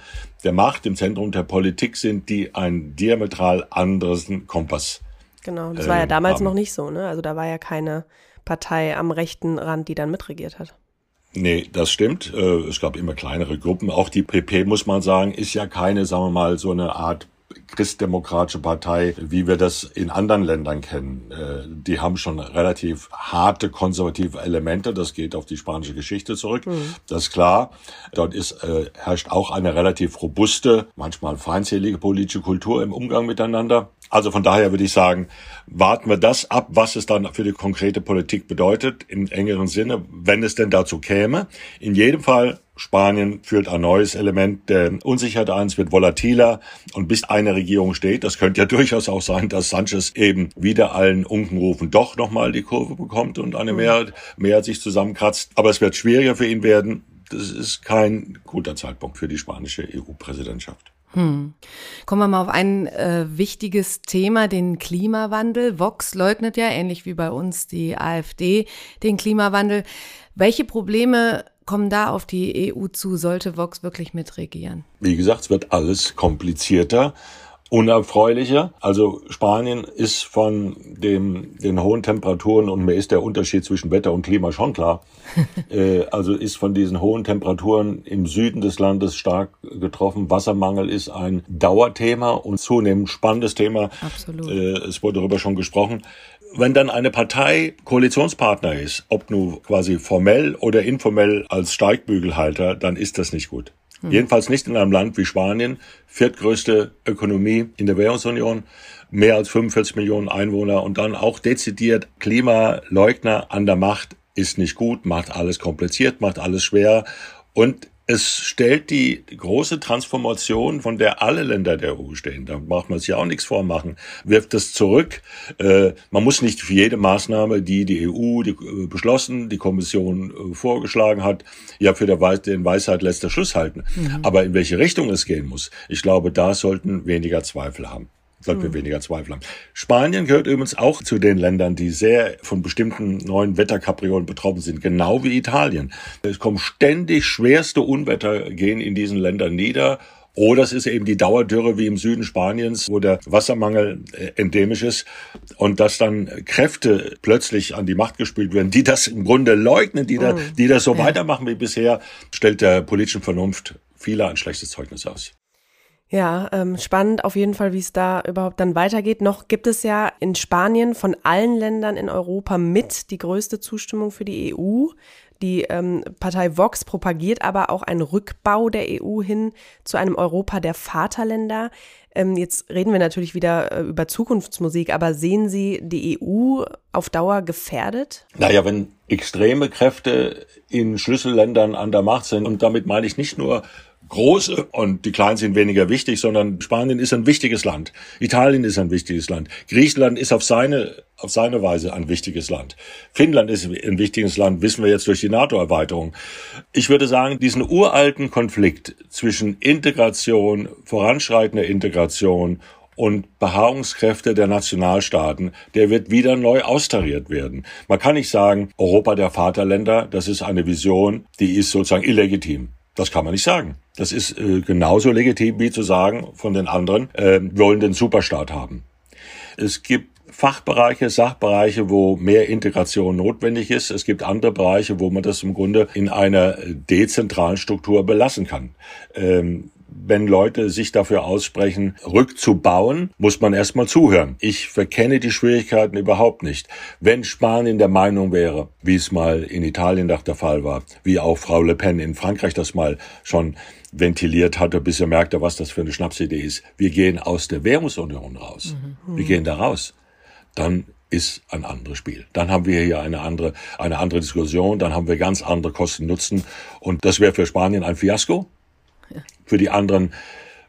der Macht, im Zentrum der Politik sind, die einen diametral anderen Kompass. Genau, das war ja damals haben. noch nicht so, ne? Also da war ja keine Partei am rechten Rand, die dann mitregiert hat. Nee, das stimmt. Äh, es gab immer kleinere Gruppen. Auch die PP, muss man sagen, ist ja keine, sagen wir mal, so eine Art christdemokratische Partei, wie wir das in anderen Ländern kennen. Äh, die haben schon relativ harte konservative Elemente. Das geht auf die spanische Geschichte zurück. Mhm. Das ist klar. Dort ist, äh, herrscht auch eine relativ robuste, manchmal feindselige politische Kultur im Umgang miteinander. Also von daher würde ich sagen, warten wir das ab, was es dann für die konkrete Politik bedeutet, im engeren Sinne, wenn es denn dazu käme. In jedem Fall, Spanien führt ein neues Element der Unsicherheit ein, es wird volatiler und bis eine Regierung steht, das könnte ja [LAUGHS] durchaus auch sein, dass Sanchez eben wieder allen Unkenrufen doch nochmal die Kurve bekommt und eine Mehrheit, Mehrheit sich zusammenkratzt. Aber es wird schwieriger für ihn werden. Das ist kein guter Zeitpunkt für die spanische EU-Präsidentschaft. Hm. Kommen wir mal auf ein äh, wichtiges Thema, den Klimawandel. Vox leugnet ja, ähnlich wie bei uns die AfD, den Klimawandel. Welche Probleme kommen da auf die EU zu, sollte Vox wirklich mitregieren? Wie gesagt, es wird alles komplizierter unerfreulicher. Also Spanien ist von dem, den hohen Temperaturen und mir ist der Unterschied zwischen Wetter und Klima schon klar. [LAUGHS] äh, also ist von diesen hohen Temperaturen im Süden des Landes stark getroffen. Wassermangel ist ein Dauerthema und zunehmend spannendes Thema. Absolut. Äh, es wurde darüber schon gesprochen. Wenn dann eine Partei Koalitionspartner ist, ob nur quasi formell oder informell als Steigbügelhalter, dann ist das nicht gut. Hm. Jedenfalls nicht in einem Land wie Spanien, viertgrößte Ökonomie in der Währungsunion, mehr als 45 Millionen Einwohner und dann auch dezidiert Klimaleugner an der Macht ist nicht gut, macht alles kompliziert, macht alles schwer und es stellt die große Transformation, von der alle Länder der EU stehen, da macht man sich ja auch nichts vormachen, wirft es zurück. Äh, man muss nicht für jede Maßnahme, die die EU die, äh, beschlossen, die Kommission äh, vorgeschlagen hat, ja für Weis den Weisheit letzter Schluss halten. Mhm. Aber in welche Richtung es gehen muss, ich glaube, da sollten weniger Zweifel haben sollten wir hm. weniger Zweifel haben. Spanien gehört übrigens auch zu den Ländern, die sehr von bestimmten neuen Wetterkapriolen betroffen sind, genau wie Italien. Es kommen ständig schwerste Unwetter gehen in diesen Ländern nieder. Oder es ist eben die Dauerdürre wie im Süden Spaniens, wo der Wassermangel äh, endemisch ist und dass dann Kräfte plötzlich an die Macht gespült werden, die das im Grunde leugnen, die, da, hm. die das so ja. weitermachen wie bisher, stellt der politischen Vernunft vieler ein schlechtes Zeugnis aus. Ja, ähm, spannend auf jeden Fall, wie es da überhaupt dann weitergeht. Noch gibt es ja in Spanien von allen Ländern in Europa mit die größte Zustimmung für die EU. Die ähm, Partei Vox propagiert aber auch einen Rückbau der EU hin zu einem Europa der Vaterländer. Ähm, jetzt reden wir natürlich wieder äh, über Zukunftsmusik, aber sehen Sie die EU auf Dauer gefährdet? Naja, wenn extreme Kräfte in Schlüsselländern an der Macht sind, und damit meine ich nicht nur große und die kleinen sind weniger wichtig, sondern Spanien ist ein wichtiges Land. Italien ist ein wichtiges Land. Griechenland ist auf seine, auf seine Weise ein wichtiges Land. Finnland ist ein wichtiges Land, wissen wir jetzt durch die NATO-Erweiterung. Ich würde sagen, diesen uralten Konflikt zwischen Integration, voranschreitender Integration und Beharrungskräfte der Nationalstaaten, der wird wieder neu austariert werden. Man kann nicht sagen, Europa der Vaterländer, das ist eine Vision, die ist sozusagen illegitim. Das kann man nicht sagen. Das ist äh, genauso legitim wie zu sagen von den anderen, äh, wollen den Superstaat haben. Es gibt Fachbereiche, Sachbereiche, wo mehr Integration notwendig ist. Es gibt andere Bereiche, wo man das im Grunde in einer dezentralen Struktur belassen kann. Ähm, wenn Leute sich dafür aussprechen, rückzubauen, muss man erstmal zuhören. Ich verkenne die Schwierigkeiten überhaupt nicht. Wenn Spanien der Meinung wäre, wie es mal in Italien nach der Fall war, wie auch Frau Le Pen in Frankreich das mal schon ventiliert hatte, bis er merkte, was das für eine Schnapsidee ist. Wir gehen aus der Währungsunion raus. Mhm. Wir gehen da raus. Dann ist ein anderes Spiel. Dann haben wir hier eine andere, eine andere Diskussion, dann haben wir ganz andere Kosten-Nutzen und das wäre für Spanien ein Fiasko für die anderen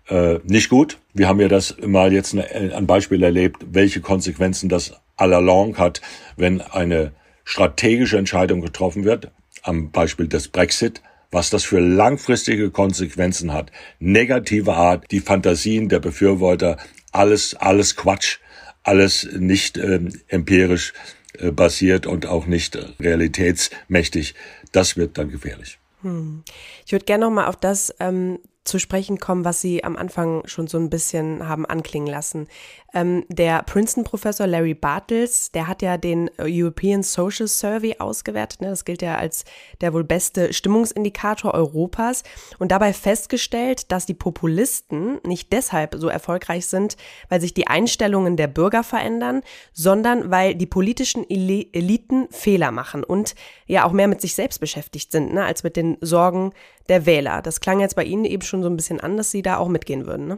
äh, nicht gut. Wir haben ja das mal jetzt ein Beispiel erlebt, welche Konsequenzen das à la longue hat, wenn eine strategische Entscheidung getroffen wird, am Beispiel des Brexit, was das für langfristige Konsequenzen hat. Negative Art, die Fantasien der Befürworter, alles, alles Quatsch, alles nicht äh, empirisch äh, basiert und auch nicht realitätsmächtig. Das wird dann gefährlich. Hm. Ich würde gerne noch mal auf das ähm, zu sprechen kommen, was Sie am Anfang schon so ein bisschen haben anklingen lassen. Ähm, der Princeton-Professor Larry Bartels, der hat ja den European Social Survey ausgewertet. Ne? Das gilt ja als der wohl beste Stimmungsindikator Europas und dabei festgestellt, dass die Populisten nicht deshalb so erfolgreich sind, weil sich die Einstellungen der Bürger verändern, sondern weil die politischen Eliten Fehler machen und ja auch mehr mit sich selbst beschäftigt sind, ne? als mit den Sorgen der Wähler. Das klang jetzt bei Ihnen eben schon so ein bisschen an, dass Sie da auch mitgehen würden, ne?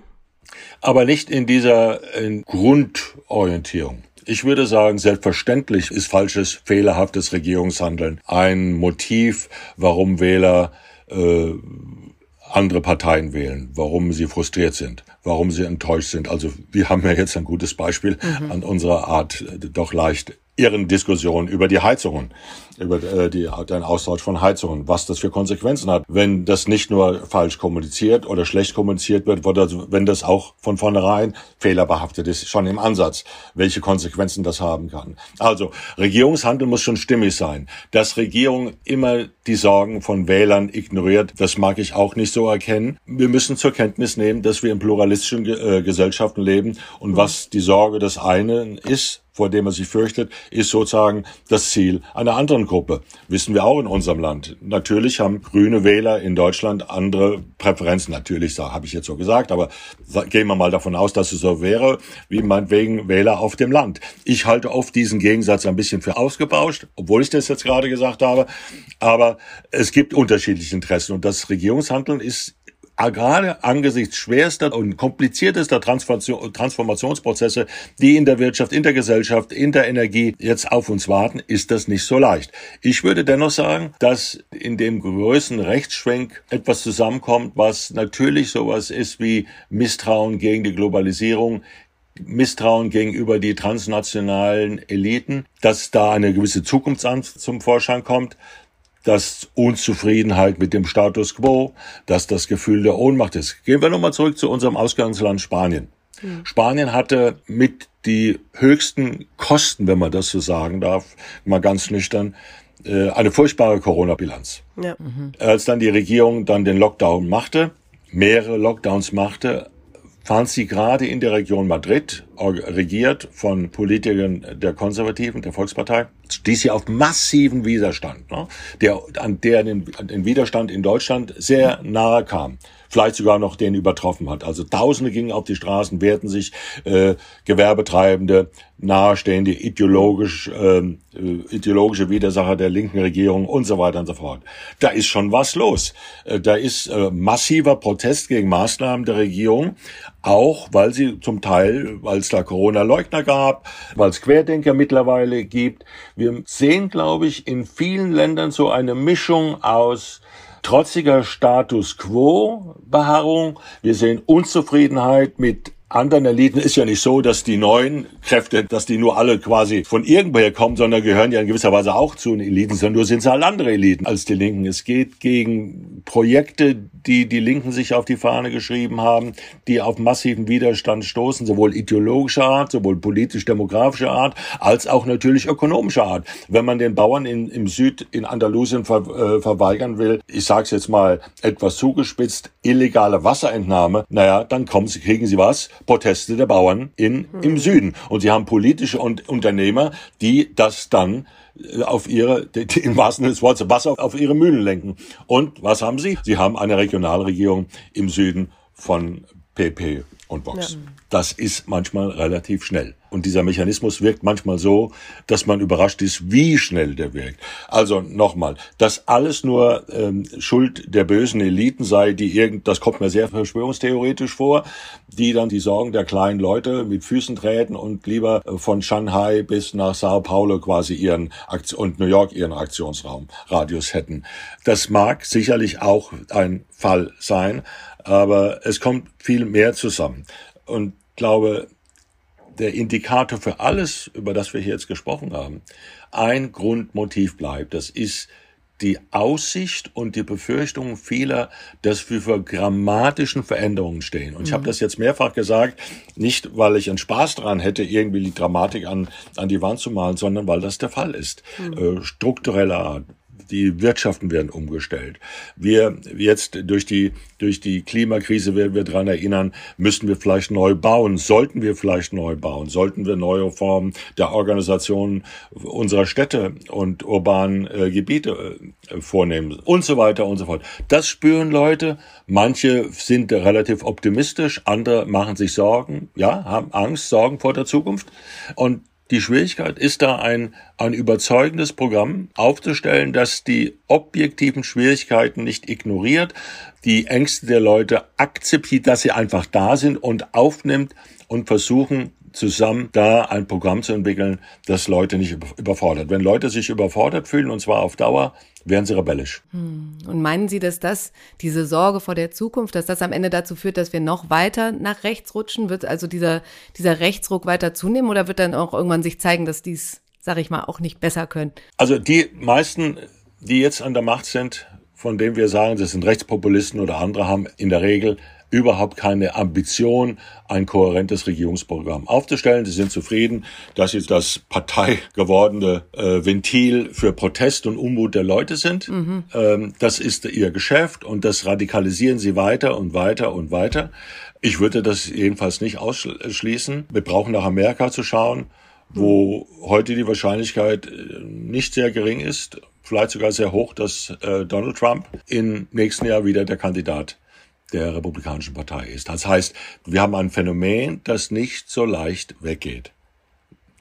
Aber nicht in dieser in Grundorientierung. Ich würde sagen, selbstverständlich ist falsches, fehlerhaftes Regierungshandeln ein Motiv, warum Wähler äh, andere Parteien wählen, warum sie frustriert sind, warum sie enttäuscht sind. Also wir haben ja jetzt ein gutes Beispiel mhm. an unserer Art äh, doch leicht ihren Diskussionen über die Heizungen, über äh, die, den Austausch von Heizungen, was das für Konsequenzen hat, wenn das nicht nur falsch kommuniziert oder schlecht kommuniziert wird, oder wenn das auch von vornherein fehlerbehaftet ist, schon im Ansatz, welche Konsequenzen das haben kann. Also Regierungshandel muss schon stimmig sein. Dass Regierung immer die Sorgen von Wählern ignoriert, das mag ich auch nicht so erkennen. Wir müssen zur Kenntnis nehmen, dass wir in pluralistischen äh, Gesellschaften leben und was die Sorge des einen ist, vor dem er sich fürchtet, ist sozusagen das Ziel einer anderen Gruppe. Wissen wir auch in unserem Land. Natürlich haben grüne Wähler in Deutschland andere Präferenzen. Natürlich, habe ich jetzt so gesagt, aber gehen wir mal davon aus, dass es so wäre, wie meinetwegen Wähler auf dem Land. Ich halte oft diesen Gegensatz ein bisschen für ausgebauscht, obwohl ich das jetzt gerade gesagt habe. Aber es gibt unterschiedliche Interessen und das Regierungshandeln ist gerade angesichts schwerster und kompliziertester Transformationsprozesse, die in der Wirtschaft, in der Gesellschaft, in der Energie jetzt auf uns warten, ist das nicht so leicht. Ich würde dennoch sagen, dass in dem größten Rechtsschwenk etwas zusammenkommt, was natürlich sowas ist wie Misstrauen gegen die Globalisierung, Misstrauen gegenüber die transnationalen Eliten, dass da eine gewisse Zukunftsangst zum Vorschein kommt, dass Unzufriedenheit mit dem Status quo, dass das Gefühl der Ohnmacht ist. Gehen wir nochmal zurück zu unserem Ausgangsland Spanien. Mhm. Spanien hatte mit die höchsten Kosten, wenn man das so sagen darf, mal ganz nüchtern, äh, eine furchtbare Corona-Bilanz. Ja. Mhm. Als dann die Regierung dann den Lockdown machte, mehrere Lockdowns machte, fand sie gerade in der Region Madrid, regiert von Politikern der Konservativen, der Volkspartei, stieß sie auf massiven Widerstand, ne? der, an der den, den Widerstand in Deutschland sehr nahe kam vielleicht sogar noch den übertroffen hat. Also Tausende gingen auf die Straßen, wehrten sich, äh, Gewerbetreibende, nahestehende ideologisch, ähm, äh, ideologische Widersacher der linken Regierung und so weiter und so fort. Da ist schon was los. Äh, da ist äh, massiver Protest gegen Maßnahmen der Regierung, auch weil sie zum Teil, weil es da Corona-Leugner gab, weil es Querdenker mittlerweile gibt. Wir sehen, glaube ich, in vielen Ländern so eine Mischung aus trotziger Status quo Beharrung. Wir sehen Unzufriedenheit mit anderen Eliten ist ja nicht so, dass die neuen Kräfte, dass die nur alle quasi von irgendwoher kommen, sondern gehören ja in gewisser Weise auch zu den Eliten, sondern nur sind es halt andere Eliten als die Linken. Es geht gegen Projekte, die die Linken sich auf die Fahne geschrieben haben, die auf massiven Widerstand stoßen, sowohl ideologischer Art, sowohl politisch-demografischer Art, als auch natürlich ökonomischer Art. Wenn man den Bauern in, im Süd in Andalusien ver, äh, verweigern will, ich sage es jetzt mal etwas zugespitzt, illegale Wasserentnahme, naja, dann kommen sie, kriegen sie was? Proteste der Bauern in, im hm. Süden. Und sie haben politische und Unternehmer, die das dann äh, auf ihre, im wahrsten Sinne des Wortes, Wasser auf ihre Mühlen lenken. Und was haben sie? Sie haben eine Regionalregierung im Süden von PP und Vox. Ja. Das ist manchmal relativ schnell. Und dieser Mechanismus wirkt manchmal so, dass man überrascht ist, wie schnell der wirkt. Also nochmal, dass alles nur ähm, Schuld der bösen Eliten sei, die irgend, das kommt mir sehr verschwörungstheoretisch vor, die dann die Sorgen der kleinen Leute mit Füßen treten und lieber äh, von Shanghai bis nach Sao Paulo quasi ihren Aktion und New York ihren Aktionsraum, Radius hätten. Das mag sicherlich auch ein Fall sein, aber es kommt viel mehr zusammen. Und glaube, der Indikator für alles, über das wir hier jetzt gesprochen haben, ein Grundmotiv bleibt. Das ist die Aussicht und die Befürchtung vieler, dass wir vor grammatischen Veränderungen stehen. Und ich habe mhm. das jetzt mehrfach gesagt, nicht weil ich einen Spaß daran hätte, irgendwie die Dramatik an, an die Wand zu malen, sondern weil das der Fall ist. Mhm. Äh, struktureller Art, die Wirtschaften werden umgestellt. Wir jetzt durch die, durch die Klimakrise werden wir daran erinnern, müssen wir vielleicht neu bauen, sollten wir vielleicht neu bauen, sollten wir neue Formen der Organisation unserer Städte und urbanen äh, Gebiete äh, vornehmen und so weiter und so fort. Das spüren Leute. Manche sind relativ optimistisch, andere machen sich Sorgen, ja, haben Angst, Sorgen vor der Zukunft und die Schwierigkeit ist da ein, ein überzeugendes Programm aufzustellen, das die objektiven Schwierigkeiten nicht ignoriert, die Ängste der Leute akzeptiert, dass sie einfach da sind und aufnimmt und versuchen zusammen da ein Programm zu entwickeln, das Leute nicht überfordert. Wenn Leute sich überfordert fühlen, und zwar auf Dauer, werden sie rebellisch. Hm. Und meinen Sie, dass das, diese Sorge vor der Zukunft, dass das am Ende dazu führt, dass wir noch weiter nach rechts rutschen? Wird also dieser, dieser Rechtsruck weiter zunehmen oder wird dann auch irgendwann sich zeigen, dass dies, sag ich mal, auch nicht besser können? Also die meisten, die jetzt an der Macht sind, von denen wir sagen, das sind Rechtspopulisten oder andere, haben in der Regel überhaupt keine Ambition, ein kohärentes Regierungsprogramm aufzustellen. Sie sind zufrieden, dass sie das Partei gewordene äh, Ventil für Protest und Unmut der Leute sind. Mhm. Ähm, das ist ihr Geschäft und das radikalisieren sie weiter und weiter und weiter. Ich würde das jedenfalls nicht ausschließen. Wir brauchen nach Amerika zu schauen, wo mhm. heute die Wahrscheinlichkeit äh, nicht sehr gering ist, vielleicht sogar sehr hoch, dass äh, Donald Trump im nächsten Jahr wieder der Kandidat der Republikanischen Partei ist. Das heißt, wir haben ein Phänomen, das nicht so leicht weggeht.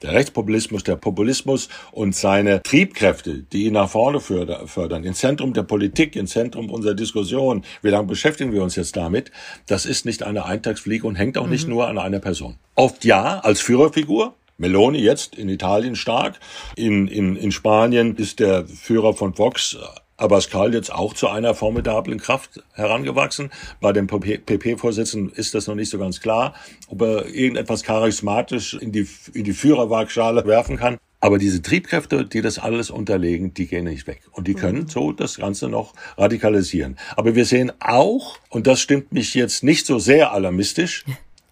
Der Rechtspopulismus, der Populismus und seine Triebkräfte, die ihn nach vorne fördern, ins Zentrum der Politik, ins Zentrum unserer Diskussion. Wie lange beschäftigen wir uns jetzt damit? Das ist nicht eine Eintagsfliege und hängt auch mhm. nicht nur an einer Person. Oft ja, als Führerfigur, Meloni jetzt in Italien stark. In, in, in Spanien ist der Führer von Vox Abascal jetzt auch zu einer formidablen Kraft herangewachsen. Bei dem PP-Vorsitzenden ist das noch nicht so ganz klar, ob er irgendetwas charismatisch in die, in die Führerwaagschale werfen kann. Aber diese Triebkräfte, die das alles unterlegen, die gehen nicht weg. Und die können mhm. so das Ganze noch radikalisieren. Aber wir sehen auch, und das stimmt mich jetzt nicht so sehr alarmistisch,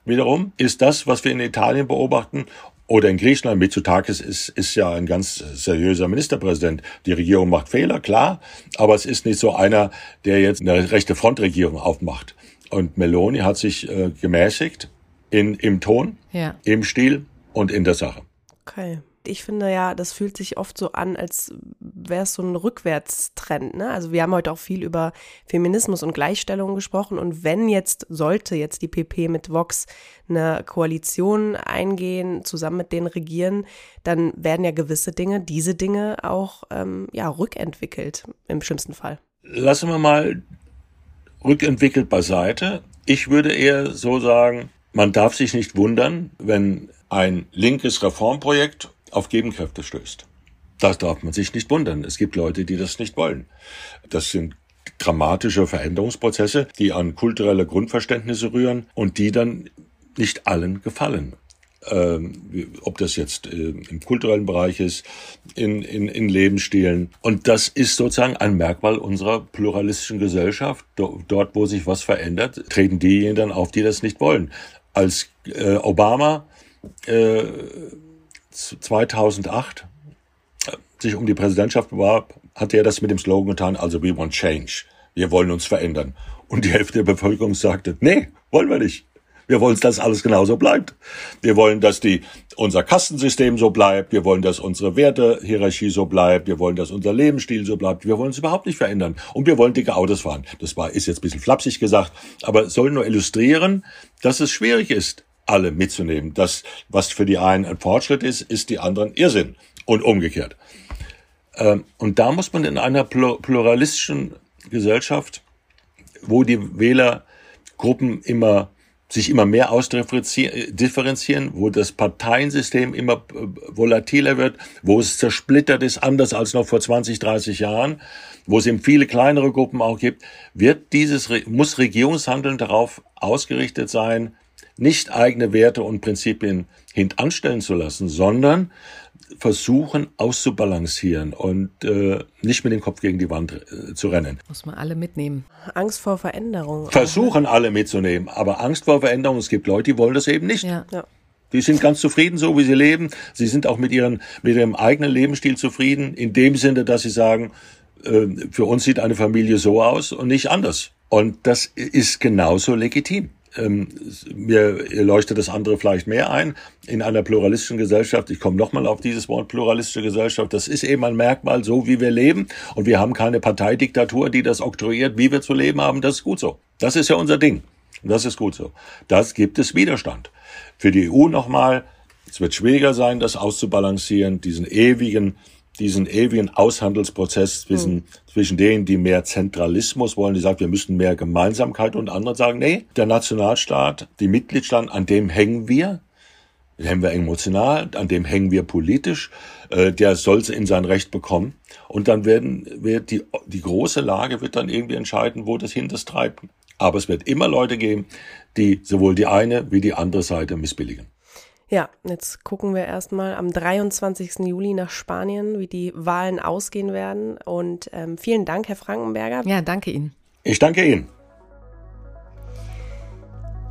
wiederum, ist das, was wir in Italien beobachten oder in Griechenland, Mitsotakis ist, ist ja ein ganz seriöser Ministerpräsident. Die Regierung macht Fehler, klar, aber es ist nicht so einer, der jetzt eine rechte Frontregierung aufmacht. Und Meloni hat sich äh, gemäßigt in, im Ton, ja. im Stil und in der Sache. Okay ich finde ja, das fühlt sich oft so an, als wäre es so ein Rückwärtstrend. Ne? Also wir haben heute auch viel über Feminismus und Gleichstellung gesprochen und wenn jetzt, sollte jetzt die PP mit Vox eine Koalition eingehen, zusammen mit denen regieren, dann werden ja gewisse Dinge, diese Dinge auch ähm, ja, rückentwickelt im schlimmsten Fall. Lassen wir mal rückentwickelt beiseite. Ich würde eher so sagen, man darf sich nicht wundern, wenn ein linkes Reformprojekt auf Gegenkräfte stößt. Das darf man sich nicht wundern. Es gibt Leute, die das nicht wollen. Das sind dramatische Veränderungsprozesse, die an kulturelle Grundverständnisse rühren und die dann nicht allen gefallen. Ähm, ob das jetzt äh, im kulturellen Bereich ist, in, in, in Lebensstilen. Und das ist sozusagen ein Merkmal unserer pluralistischen Gesellschaft. Dort, wo sich was verändert, treten diejenigen dann auf, die das nicht wollen. Als äh, Obama äh, 2008 äh, sich um die Präsidentschaft bewarb, hatte er das mit dem Slogan getan, also we want change. Wir wollen uns verändern. Und die Hälfte der Bevölkerung sagte, nee, wollen wir nicht. Wir wollen, dass alles genauso bleibt. Wir wollen, dass die, unser Kastensystem so bleibt. Wir wollen, dass unsere Wertehierarchie so bleibt. Wir wollen, dass unser Lebensstil so bleibt. Wir wollen es überhaupt nicht verändern. Und wir wollen dicke Autos fahren. Das war, ist jetzt ein bisschen flapsig gesagt, aber soll nur illustrieren, dass es schwierig ist, alle mitzunehmen. Das, was für die einen ein Fortschritt ist, ist die anderen Irrsinn. Und umgekehrt. Ähm, und da muss man in einer pluralistischen Gesellschaft, wo die Wählergruppen immer sich immer mehr ausdifferenzieren, wo das Parteiensystem immer äh, volatiler wird, wo es zersplittert ist, anders als noch vor 20, 30 Jahren, wo es eben viele kleinere Gruppen auch gibt, wird dieses, muss Regierungshandeln darauf ausgerichtet sein, nicht eigene Werte und Prinzipien hintanstellen zu lassen, sondern versuchen auszubalancieren und äh, nicht mit dem Kopf gegen die Wand äh, zu rennen. Muss man alle mitnehmen. Angst vor Veränderung. Versuchen alle mitzunehmen, aber Angst vor Veränderung, es gibt Leute, die wollen das eben nicht. Ja. ja. Die sind ganz zufrieden, so wie sie leben. Sie sind auch mit, ihren, mit ihrem eigenen Lebensstil zufrieden, in dem Sinne, dass sie sagen, äh, für uns sieht eine Familie so aus und nicht anders. Und das ist genauso legitim ähm, mir leuchtet das andere vielleicht mehr ein. In einer pluralistischen Gesellschaft, ich komme nochmal auf dieses Wort pluralistische Gesellschaft, das ist eben ein Merkmal, so wie wir leben. Und wir haben keine Parteidiktatur, die das oktroyiert, wie wir zu leben haben. Das ist gut so. Das ist ja unser Ding. Das ist gut so. Das gibt es Widerstand. Für die EU nochmal, es wird schwieriger sein, das auszubalancieren, diesen ewigen diesen ewigen Aushandelsprozess zwischen, mhm. zwischen denen, die mehr Zentralismus wollen, die sagen, wir müssen mehr Gemeinsamkeit und andere sagen, nee, der Nationalstaat, die Mitgliedstaaten, an dem hängen wir, den hängen wir emotional, an dem hängen wir politisch, äh, der soll in sein Recht bekommen. Und dann werden, wird die, die große Lage wird dann irgendwie entscheiden, wo das hin das treibt. Aber es wird immer Leute geben, die sowohl die eine wie die andere Seite missbilligen. Ja, jetzt gucken wir erstmal am 23. Juli nach Spanien, wie die Wahlen ausgehen werden. Und ähm, vielen Dank, Herr Frankenberger. Ja, danke Ihnen. Ich danke Ihnen.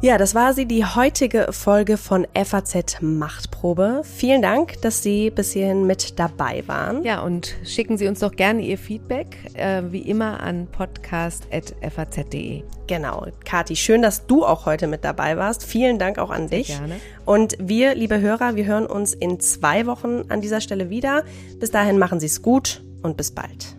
Ja, das war sie, die heutige Folge von FAZ Machtprobe. Vielen Dank, dass Sie bis hierhin mit dabei waren. Ja, und schicken Sie uns doch gerne Ihr Feedback, äh, wie immer an podcast.faz.de. Genau. Kati, schön, dass du auch heute mit dabei warst. Vielen Dank auch an dich. Sehr gerne. Und wir, liebe Hörer, wir hören uns in zwei Wochen an dieser Stelle wieder. Bis dahin machen Sie es gut und bis bald.